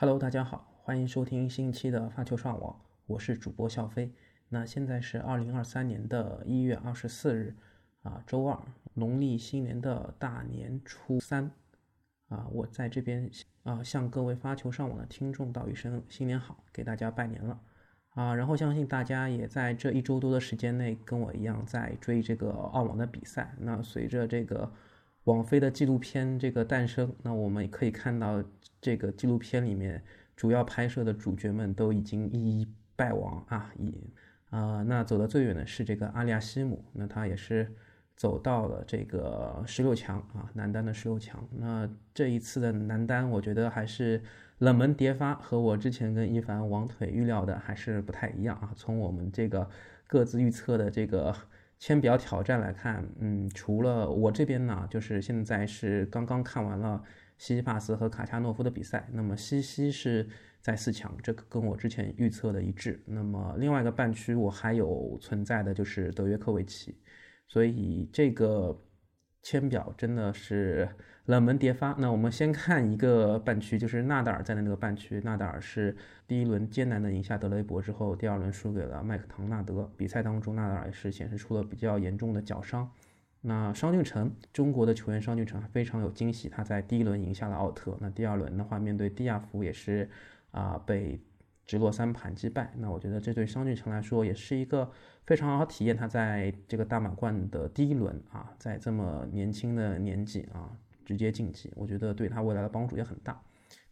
Hello，大家好，欢迎收听新一期的发球上网，我是主播笑飞。那现在是二零二三年的一月二十四日，啊，周二，农历新年的大年初三，啊，我在这边啊向各位发球上网的听众道一声新年好，给大家拜年了，啊，然后相信大家也在这一周多的时间内跟我一样在追这个澳网的比赛。那随着这个网飞的纪录片这个诞生，那我们也可以看到。这个纪录片里面主要拍摄的主角们都已经一一败亡啊，已啊，那走得最远的是这个阿利亚西姆，那他也是走到了这个十六强啊，男单的十六强。那这一次的男单，我觉得还是冷门迭发，和我之前跟一凡王腿预料的还是不太一样啊。从我们这个各自预测的这个先比较挑战来看，嗯，除了我这边呢，就是现在是刚刚看完了。西西帕斯和卡恰诺夫的比赛，那么西西是在四强，这个跟我之前预测的一致。那么另外一个半区我还有存在的就是德约科维奇，所以这个签表真的是冷门迭发。那我们先看一个半区，就是纳达尔在的那个半区，纳达尔是第一轮艰难的赢下德雷伯之后，第二轮输给了麦克唐纳德。比赛当中，纳达尔也是显示出了比较严重的脚伤。那商俊成，中国的球员商俊成非常有惊喜，他在第一轮赢下了奥特。那第二轮的话，面对蒂亚福也是啊被直落三盘击败。那我觉得这对商俊成来说也是一个非常好体验他在这个大满贯的第一轮啊，在这么年轻的年纪啊直接晋级，我觉得对他未来的帮助也很大。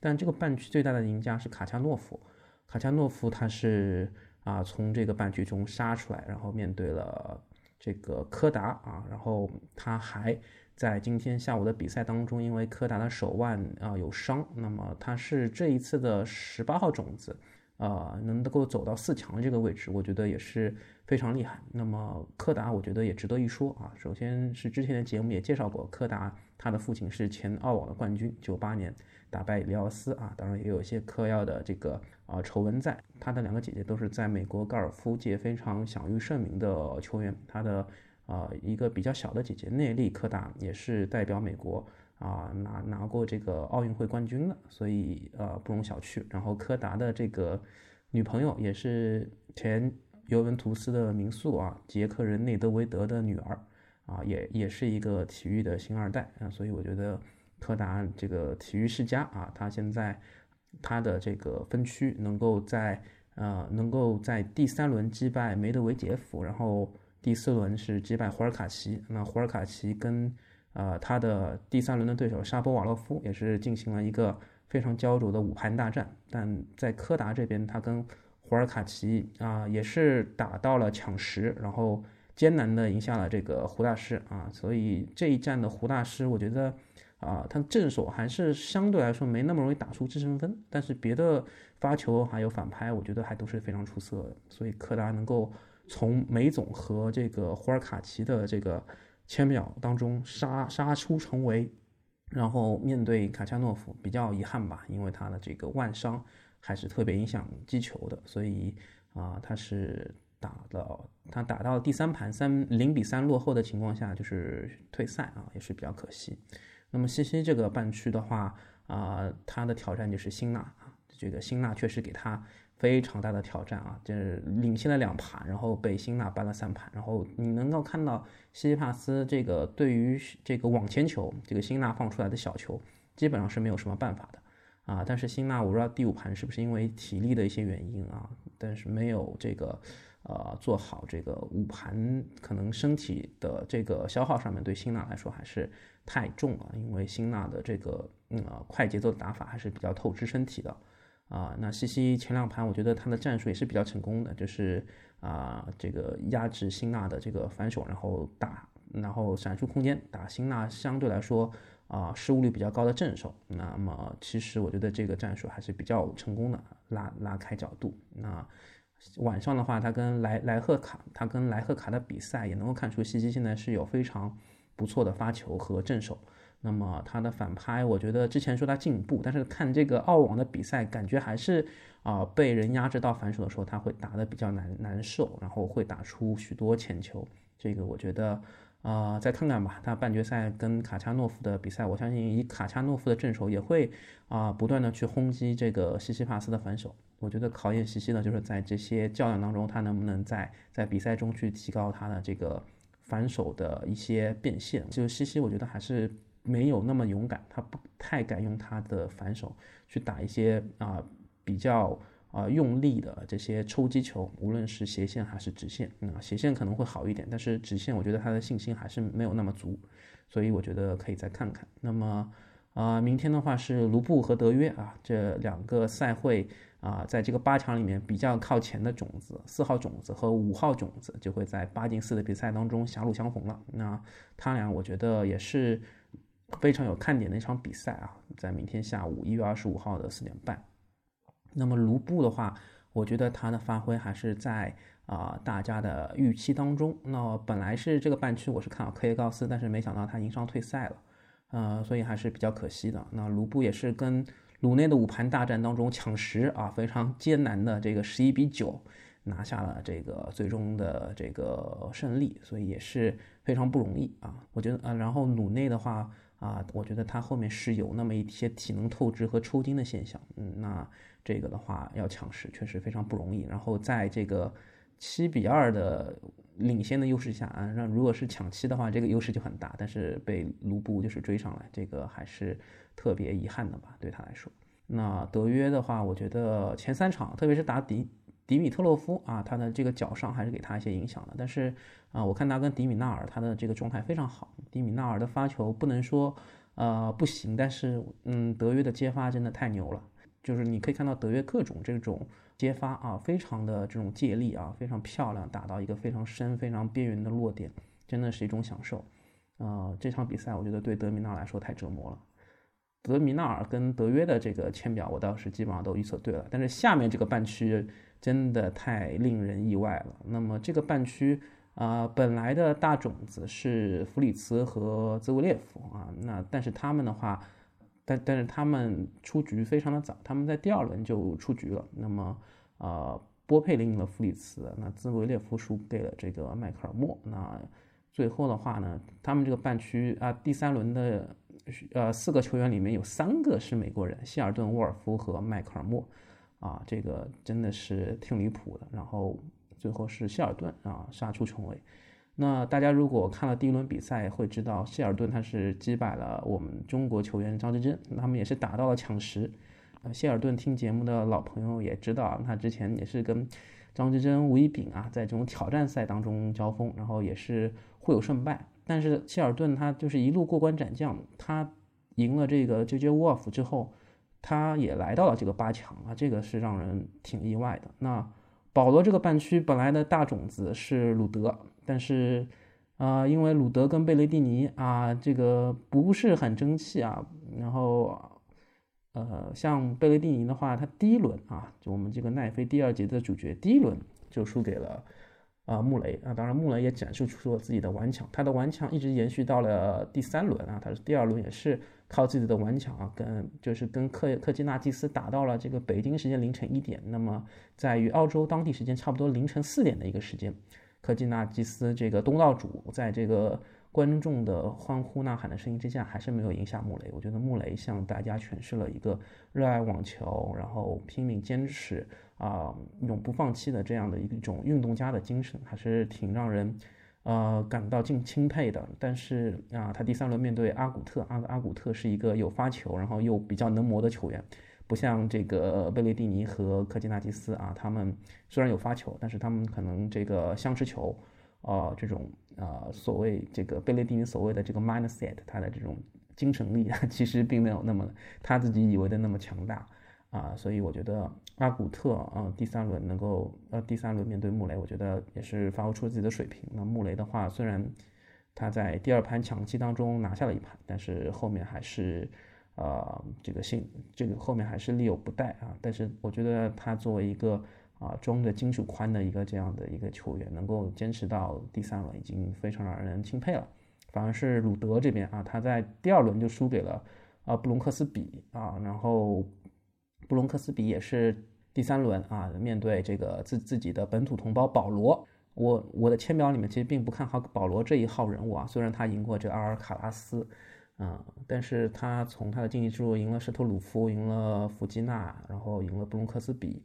但这个半区最大的赢家是卡恰诺夫，卡恰诺夫他是啊从这个半区中杀出来，然后面对了。这个柯达啊，然后他还在今天下午的比赛当中，因为柯达的手腕啊有伤，那么他是这一次的十八号种子，啊，能够走到四强这个位置，我觉得也是非常厉害。那么柯达，我觉得也值得一说啊。首先是之前的节目也介绍过，柯达他的父亲是前澳网的冠军，九八年。打败里奥斯啊，当然也有一些嗑药的这个啊丑闻在。他的两个姐姐都是在美国高尔夫界非常享誉盛名的球员。他的啊一个比较小的姐姐内利柯达也是代表美国啊拿拿过这个奥运会冠军了，所以呃不容小觑。然后柯达的这个女朋友也是前尤文图斯的名宿啊，捷克人内德维德的女儿啊，也也是一个体育的星二代啊，所以我觉得。柯达这个体育世家啊，他现在他的这个分区能够在呃能够在第三轮击败梅德韦杰夫，然后第四轮是击败胡尔卡奇。那胡尔卡奇跟呃他的第三轮的对手沙波瓦洛夫也是进行了一个非常焦灼的五盘大战。但在柯达这边，他跟胡尔卡奇啊也是打到了抢十，然后艰难的赢下了这个胡大师啊。所以这一战的胡大师，我觉得。啊，他正手还是相对来说没那么容易打出制胜分，但是别的发球还有反拍，我觉得还都是非常出色的。所以柯达能够从梅总和这个胡尔卡奇的这个签表当中杀杀出重围，然后面对卡恰诺夫比较遗憾吧，因为他的这个腕伤还是特别影响击球的，所以啊，他是打到他打到第三盘三零比三落后的情况下就是退赛啊，也是比较可惜。那么西西这个半区的话，啊，他的挑战就是辛纳啊，这个辛纳确实给他非常大的挑战啊，就是领先了两盘，然后被辛纳扳了三盘，然后你能够看到西西帕斯这个对于这个网前球，这个辛纳放出来的小球，基本上是没有什么办法的啊。但是辛纳我不知道第五盘是不是因为体力的一些原因啊，但是没有这个。呃，做好这个五盘，可能身体的这个消耗上面对辛纳来说还是太重了，因为辛纳的这个呃快节奏的打法还是比较透支身体的。啊，那西西前两盘我觉得他的战术也是比较成功的，就是啊这个压制辛纳的这个反手，然后打，然后闪出空间打辛纳相对来说啊失误率比较高的正手。那么其实我觉得这个战术还是比较成功的，拉拉开角度。那。晚上的话，他跟莱莱赫卡，他跟莱赫卡的比赛也能够看出，西西现在是有非常不错的发球和正手。那么他的反拍，我觉得之前说他进步，但是看这个澳网的比赛，感觉还是啊被人压制到反手的时候，他会打得比较难难受，然后会打出许多浅球。这个我觉得啊，再看看吧。他半决赛跟卡恰诺夫的比赛，我相信以卡恰诺夫的正手也会啊不断的去轰击这个西西帕斯的反手。我觉得考验西西呢，就是在这些较量当中，他能不能在在比赛中去提高他的这个反手的一些变现。就西西，我觉得还是没有那么勇敢，他不太敢用他的反手去打一些啊比较。啊，用力的这些抽击球，无论是斜线还是直线，啊，斜线可能会好一点，但是直线我觉得他的信心还是没有那么足，所以我觉得可以再看看。那么，啊，明天的话是卢布和德约啊，这两个赛会啊，在这个八强里面比较靠前的种子，四号种子和五号种子就会在八进四的比赛当中狭路相逢了。那他俩我觉得也是非常有看点的一场比赛啊，在明天下午一月二十五号的四点半。那么卢布的话，我觉得他的发挥还是在啊大家的预期当中。那本来是这个半区我是看好科耶高斯，但是没想到他因伤退赛了，呃，所以还是比较可惜的。那卢布也是跟鲁内的五盘大战当中抢十啊，非常艰难的这个十一比九拿下了这个最终的这个胜利，所以也是非常不容易啊。我觉得啊，然后鲁内的话啊，我觉得他后面是有那么一些体能透支和抽筋的现象，嗯，那。这个的话要抢十确实非常不容易，然后在这个七比二的领先的优势下啊，那如果是抢七的话，这个优势就很大，但是被卢布就是追上来，这个还是特别遗憾的吧，对他来说。那德约的话，我觉得前三场，特别是打迪迪米特洛夫啊，他的这个脚伤还是给他一些影响的，但是啊，我看他跟迪米纳尔他的这个状态非常好，迪米纳尔的发球不能说呃不行，但是嗯，德约的接发真的太牛了。就是你可以看到德约各种这种接发啊，非常的这种借力啊，非常漂亮，打到一个非常深、非常边缘的落点，真的是一种享受。呃，这场比赛我觉得对德米纳来说太折磨了。德米纳尔跟德约的这个签表，我倒是基本上都预测对了。但是下面这个半区真的太令人意外了。那么这个半区啊，本来的大种子是弗里茨和兹维列夫啊，那但是他们的话。但但是他们出局非常的早，他们在第二轮就出局了。那么，呃，波佩林赢了弗里茨，那兹维列夫输给了这个迈克尔莫。那最后的话呢，他们这个半区啊，第三轮的呃四个球员里面有三个是美国人，希尔顿、沃尔夫和迈克尔莫，啊，这个真的是挺离谱的。然后最后是希尔顿啊杀出重围。那大家如果看了第一轮比赛，会知道希尔顿他是击败了我们中国球员张之臻，他们也是打到了抢十。呃，希尔顿听节目的老朋友也知道，他之前也是跟张之臻、吴一丙啊，在这种挑战赛当中交锋，然后也是互有胜败。但是希尔顿他就是一路过关斩将，他赢了这个 J.J. Wolf 之后，他也来到了这个八强啊，这个是让人挺意外的。那保罗这个半区本来的大种子是鲁德。但是，啊，因为鲁德跟贝雷蒂尼啊，这个不是很争气啊。然后，呃，像贝雷蒂尼的话，他第一轮啊，就我们这个奈飞第二节的主角，第一轮就输给了啊穆雷啊。当然，穆雷也展示出了自己的顽强，他的顽强一直延续到了第三轮啊。他是第二轮也是靠自己的顽强啊，跟就是跟克克基纳基斯打到了这个北京时间凌晨一点，那么在与澳洲当地时间差不多凌晨四点的一个时间。克基纳基斯这个东道主，在这个观众的欢呼呐喊的声音之下，还是没有赢下穆雷。我觉得穆雷向大家诠释了一个热爱网球，然后拼命坚持啊，永不放弃的这样的一种运动家的精神，还是挺让人呃感到敬钦佩的。但是啊，他第三轮面对阿古特，阿阿古特是一个有发球，然后又比较能磨的球员。不像这个贝雷蒂尼和科基纳基斯啊，他们虽然有发球，但是他们可能这个相持球，呃，这种呃所谓这个贝雷蒂尼所谓的这个 mindset，他的这种精神力 其实并没有那么他自己以为的那么强大啊，所以我觉得阿古特啊第三轮能够呃第三轮面对穆雷，我觉得也是发挥出了自己的水平。那穆雷的话，虽然他在第二盘抢七当中拿下了一盘，但是后面还是。呃，这个信这个后面还是力有不逮啊，但是我觉得他作为一个啊中的金属宽的一个这样的一个球员，能够坚持到第三轮已经非常让人钦佩了。反而是鲁德这边啊，他在第二轮就输给了啊布隆克斯比啊，然后布隆克斯比也是第三轮啊面对这个自自己的本土同胞保罗我我的签表里面其实并不看好保罗这一号人物啊，虽然他赢过这阿尔卡拉斯，啊，但是他从他的竞技之路赢了施特鲁夫，赢了弗吉纳，然后赢了布隆克斯比，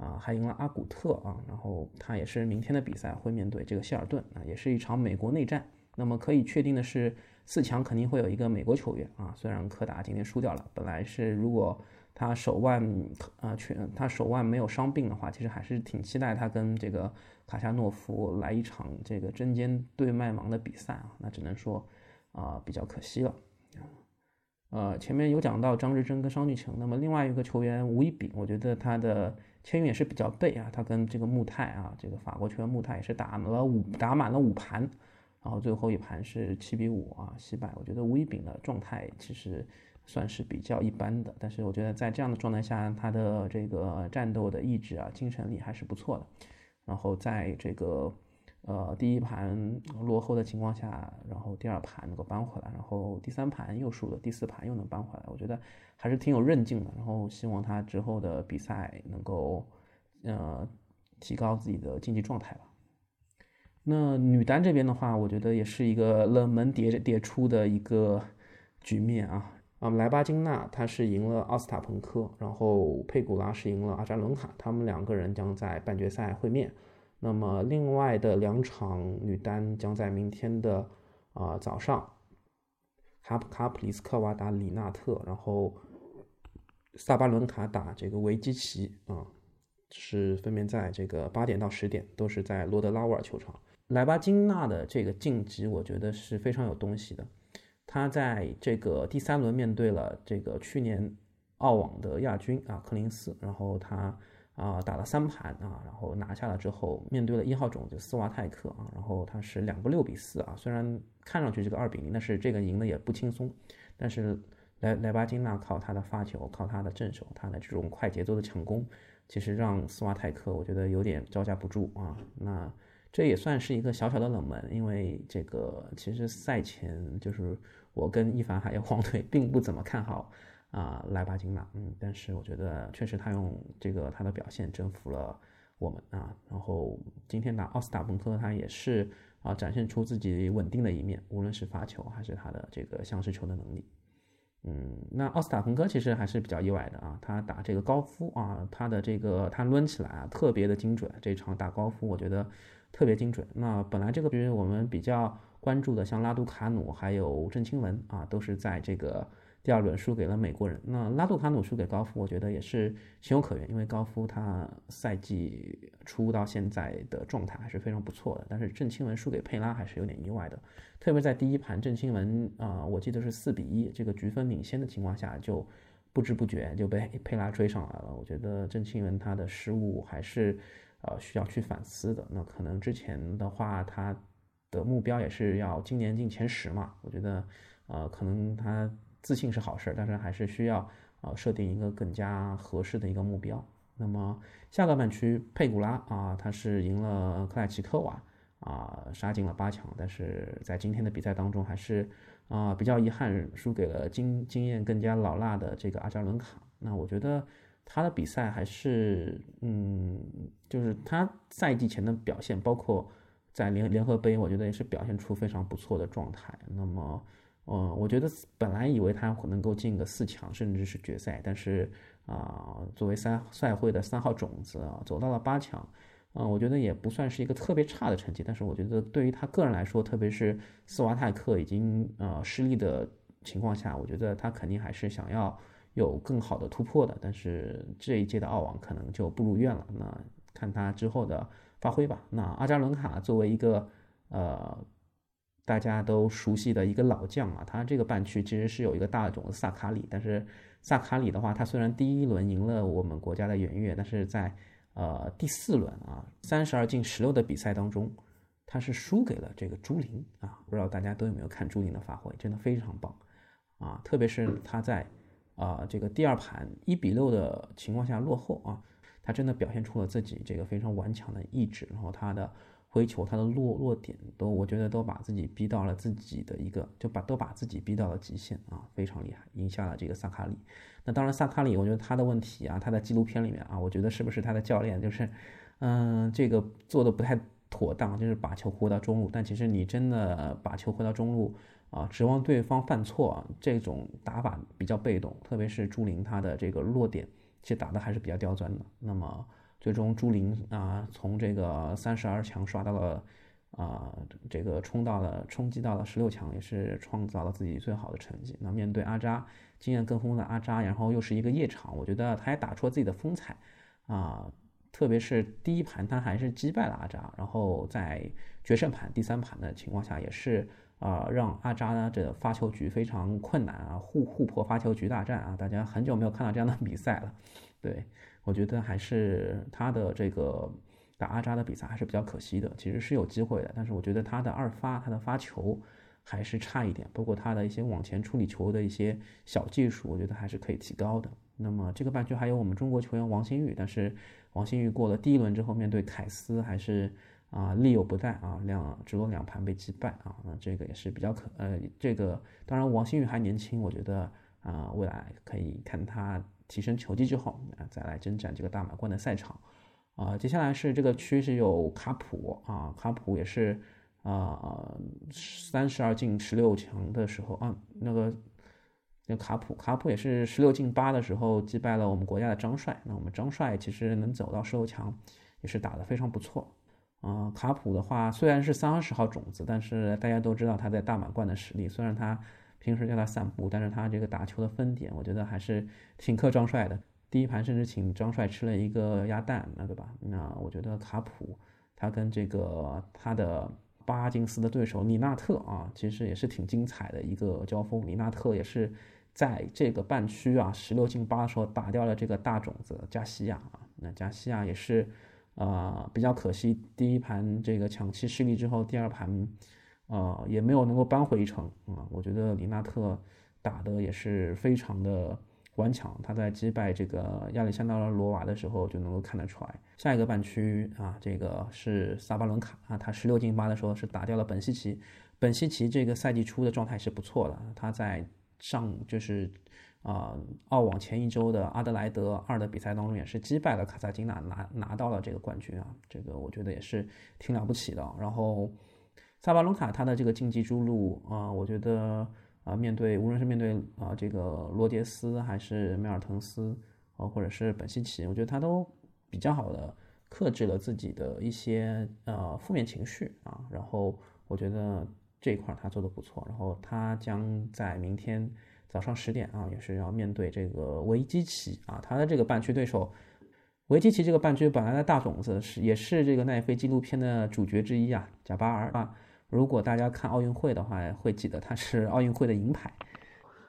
啊，还赢了阿古特啊，然后他也是明天的比赛会面对这个希尔顿啊，也是一场美国内战。那么可以确定的是，四强肯定会有一个美国球员啊，虽然柯达今天输掉了，本来是如果。他手腕啊，全他手腕没有伤病的话，其实还是挺期待他跟这个卡夏诺夫来一场这个针尖对麦芒的比赛啊。那只能说啊，比较可惜了。呃，前面有讲到张志臻跟商俊成，那么另外一个球员吴一丙，我觉得他的签运也是比较背啊。他跟这个穆泰啊，这个法国球员穆泰也是打了五打满了五盘，然后最后一盘是七比五啊惜败。我觉得吴一丙的状态其实。算是比较一般的，但是我觉得在这样的状态下，他的这个战斗的意志啊、精神力还是不错的。然后在这个呃第一盘落后的情况下，然后第二盘能够扳回来，然后第三盘又输了，第四盘又能扳回来，我觉得还是挺有韧劲的。然后希望他之后的比赛能够呃提高自己的竞技状态吧。那女单这边的话，我觉得也是一个冷门迭迭出的一个局面啊。啊，莱巴金娜她是赢了奥斯塔彭科，然后佩古拉是赢了阿扎伦卡，他们两个人将在半决赛会面。那么另外的两场女单将在明天的啊早上，卡普卡普里斯科娃打里纳特，然后萨巴伦卡打这个维基奇啊，是分别在这个八点到十点，都是在罗德拉沃尔球场。莱巴金娜的这个晋级，我觉得是非常有东西的。她在这个第三轮面对了这个去年澳网的亚军啊柯林斯，然后她啊打了三盘啊，然后拿下了之后，面对了一号种子斯瓦泰克啊，然后他是两个六比四啊，虽然看上去这个二比零，但是这个赢的也不轻松。但是莱莱巴金娜靠他的发球，靠他的正手，他的这种快节奏的抢攻，其实让斯瓦泰克我觉得有点招架不住啊。那这也算是一个小小的冷门，因为这个其实赛前就是。我跟一凡还有黄腿并不怎么看好啊莱巴金娜，嗯，但是我觉得确实他用这个他的表现征服了我们啊。然后今天打奥斯塔彭科，他也是啊展现出自己稳定的一面，无论是发球还是他的这个相持球的能力。嗯，那奥斯塔彭科其实还是比较意外的啊，他打这个高夫啊，他的这个他抡起来啊特别的精准，这场打高夫我觉得特别精准。那本来这个局我们比较。关注的像拉杜卡努还有郑钦文啊，都是在这个第二轮输给了美国人。那拉杜卡努输给高夫，我觉得也是情有可原，因为高夫他赛季初到现在的状态还是非常不错的。但是郑钦文输给佩拉还是有点意外的，特别在第一盘郑钦文啊，我记得是四比一这个局分领先的情况下，就不知不觉就被 佩拉追上来了。我觉得郑钦文他的失误还是呃需要去反思的。那可能之前的话他。的目标也是要今年进前十嘛？我觉得，呃，可能他自信是好事，但是还是需要呃设定一个更加合适的一个目标。那么下个半区佩古拉啊，他是赢了克莱奇科娃啊，杀进了八强，但是在今天的比赛当中还是啊比较遗憾输给了经经验更加老辣的这个阿扎伦卡。那我觉得他的比赛还是嗯，就是他赛季前的表现，包括。在联联合杯，我觉得也是表现出非常不错的状态。那么，嗯，我觉得本来以为他能够进个四强，甚至是决赛，但是啊，作为三赛会的三号种子啊，走到了八强，嗯，我觉得也不算是一个特别差的成绩。但是我觉得对于他个人来说，特别是斯瓦泰克已经呃失利的情况下，我觉得他肯定还是想要有更好的突破的。但是这一届的澳网可能就不如愿了。那看他之后的。发挥吧。那阿扎伦卡作为一个呃大家都熟悉的一个老将啊，他这个半区其实是有一个大种子萨卡里。但是萨卡里的话，他虽然第一轮赢了我们国家的圆月，但是在呃第四轮啊三十二进十六的比赛当中，他是输给了这个朱琳啊。不知道大家都有没有看朱琳的发挥，真的非常棒啊！特别是他在啊这个第二盘一比六的情况下落后啊。他真的表现出了自己这个非常顽强的意志，然后他的挥球、他的落落点都，我觉得都把自己逼到了自己的一个，就把都把自己逼到了极限啊，非常厉害，赢下了这个萨卡里。那当然，萨卡里，我觉得他的问题啊，他在纪录片里面啊，我觉得是不是他的教练就是，嗯，这个做的不太妥当，就是把球挥到中路。但其实你真的把球挥到中路啊，指望对方犯错，这种打法比较被动。特别是朱琳他的这个落点，其实打的还是比较刁钻的。那么最终朱琳啊，从这个三十二强刷到了啊，这个冲到了冲击到了十六强，也是创造了自己最好的成绩。那面对阿扎，经验更丰富的阿扎，然后又是一个夜场，我觉得他也打出了自己的风采啊。特别是第一盘他还是击败了阿扎，然后在决胜盘第三盘的情况下，也是啊让阿扎呢这发球局非常困难啊，互互破发球局大战啊，大家很久没有看到这样的比赛了。对我觉得还是他的这个打阿扎的比赛还是比较可惜的，其实是有机会的，但是我觉得他的二发他的发球还是差一点，包括他的一些往前处理球的一些小技术，我觉得还是可以提高的。那么这个半区还有我们中国球员王新宇，但是。王新宇过了第一轮之后，面对凯斯还是啊力有不逮啊，两只落两盘被击败啊，那这个也是比较可呃，这个当然王新宇还年轻，我觉得啊未来可以看他提升球技之后啊再来征战这个大满贯的赛场啊。接下来是这个区是有卡普啊，卡普也是啊三十二进十六强的时候啊那个。那卡普，卡普也是十六进八的时候击败了我们国家的张帅。那我们张帅其实能走到十六强，也是打得非常不错。啊，卡普的话虽然是三十号种子，但是大家都知道他在大满贯的实力。虽然他平时叫他散步，但是他这个打球的分点，我觉得还是挺克张帅的。第一盘甚至请张帅吃了一个鸭蛋，那对吧？那我觉得卡普他跟这个他的巴金斯的对手里纳特啊，其实也是挺精彩的一个交锋。里纳特也是。在这个半区啊，十六进八的时候打掉了这个大种子加西亚啊，那加西亚也是，呃，比较可惜，第一盘这个抢七失利之后，第二盘，呃，也没有能够扳回一城啊。我觉得里纳特打的也是非常的顽强，他在击败这个亚历山大罗瓦的时候就能够看得出来。下一个半区啊，这个是萨巴伦卡啊，他十六进八的时候是打掉了本西奇，本西奇这个赛季初的状态是不错的，他在。上就是，啊，澳网前一周的阿德莱德二的比赛当中，也是击败了卡萨金娜，拿拿到了这个冠军啊，这个我觉得也是挺了不起的。然后，萨巴伦卡他的这个竞技之路啊，我觉得啊，面对无论是面对啊这个罗杰斯还是梅尔滕斯啊，或者是本西奇，我觉得他都比较好的克制了自己的一些呃负面情绪啊，然后我觉得。这一块他做的不错，然后他将在明天早上十点啊，也是要面对这个维基奇啊，他的这个半区对手，维基奇这个半区本来的大种子是也是这个奈飞纪录片的主角之一啊，贾巴尔啊，如果大家看奥运会的话，会记得他是奥运会的银牌。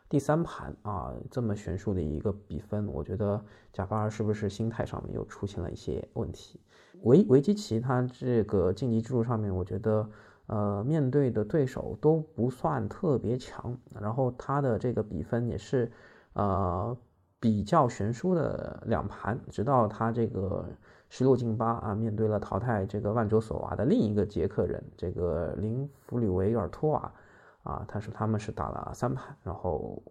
第三盘啊，这么悬殊的一个比分，我觉得贾巴尔是不是心态上面又出现了一些问题？维维基奇他这个晋级之路上面，我觉得。呃，面对的对手都不算特别强，然后他的这个比分也是，呃，比较悬殊的两盘，直到他这个十六进八啊，面对了淘汰这个万卓索娃的另一个捷克人，这个林弗里维尔托瓦，啊，他说他们是打了三盘，然后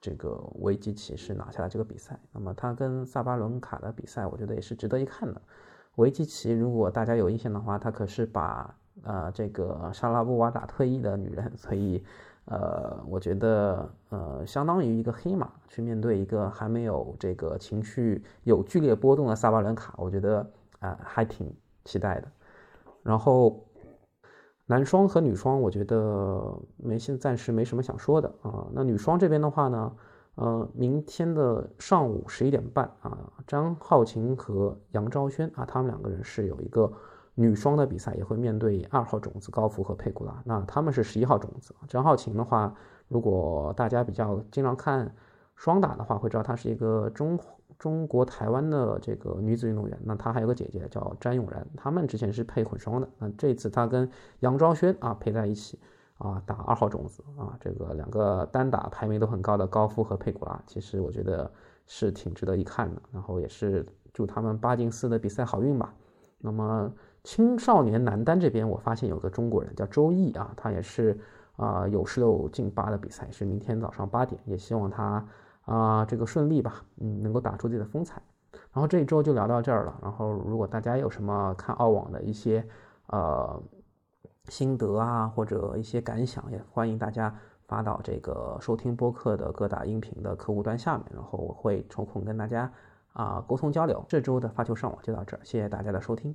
这个维基奇是拿下了这个比赛。那么他跟萨巴伦卡的比赛，我觉得也是值得一看的。维基奇，如果大家有印象的话，他可是把。呃，这个莎拉布娃打退役的女人，所以，呃，我觉得，呃，相当于一个黑马去面对一个还没有这个情绪有剧烈波动的萨巴伦卡，我觉得啊，还挺期待的。然后，男双和女双，我觉得没现暂时没什么想说的啊。那女双这边的话呢，呃，明天的上午十一点半啊，张浩晴和杨昭轩啊，他们两个人是有一个。女双的比赛也会面对二号种子高福和佩古拉，那他们是十一号种子。张浩晴的话，如果大家比较经常看双打的话，会知道她是一个中中国台湾的这个女子运动员。那她还有个姐姐叫詹永然，他们之前是配混双的。那这次她跟杨昭轩啊配在一起啊打二号种子啊，这个两个单打排名都很高的高夫和佩古拉，其实我觉得是挺值得一看的。然后也是祝他们八进四的比赛好运吧。那么。青少年男单这边，我发现有个中国人叫周毅啊，他也是啊有十六进八的比赛，是明天早上八点，也希望他啊这个顺利吧，嗯，能够打出自己的风采。然后这一周就聊到这儿了。然后如果大家有什么看澳网的一些呃心得啊，或者一些感想，也欢迎大家发到这个收听播客的各大音频的客户端下面，然后我会抽空跟大家啊沟通交流。这周的发球上网就到这儿，谢谢大家的收听。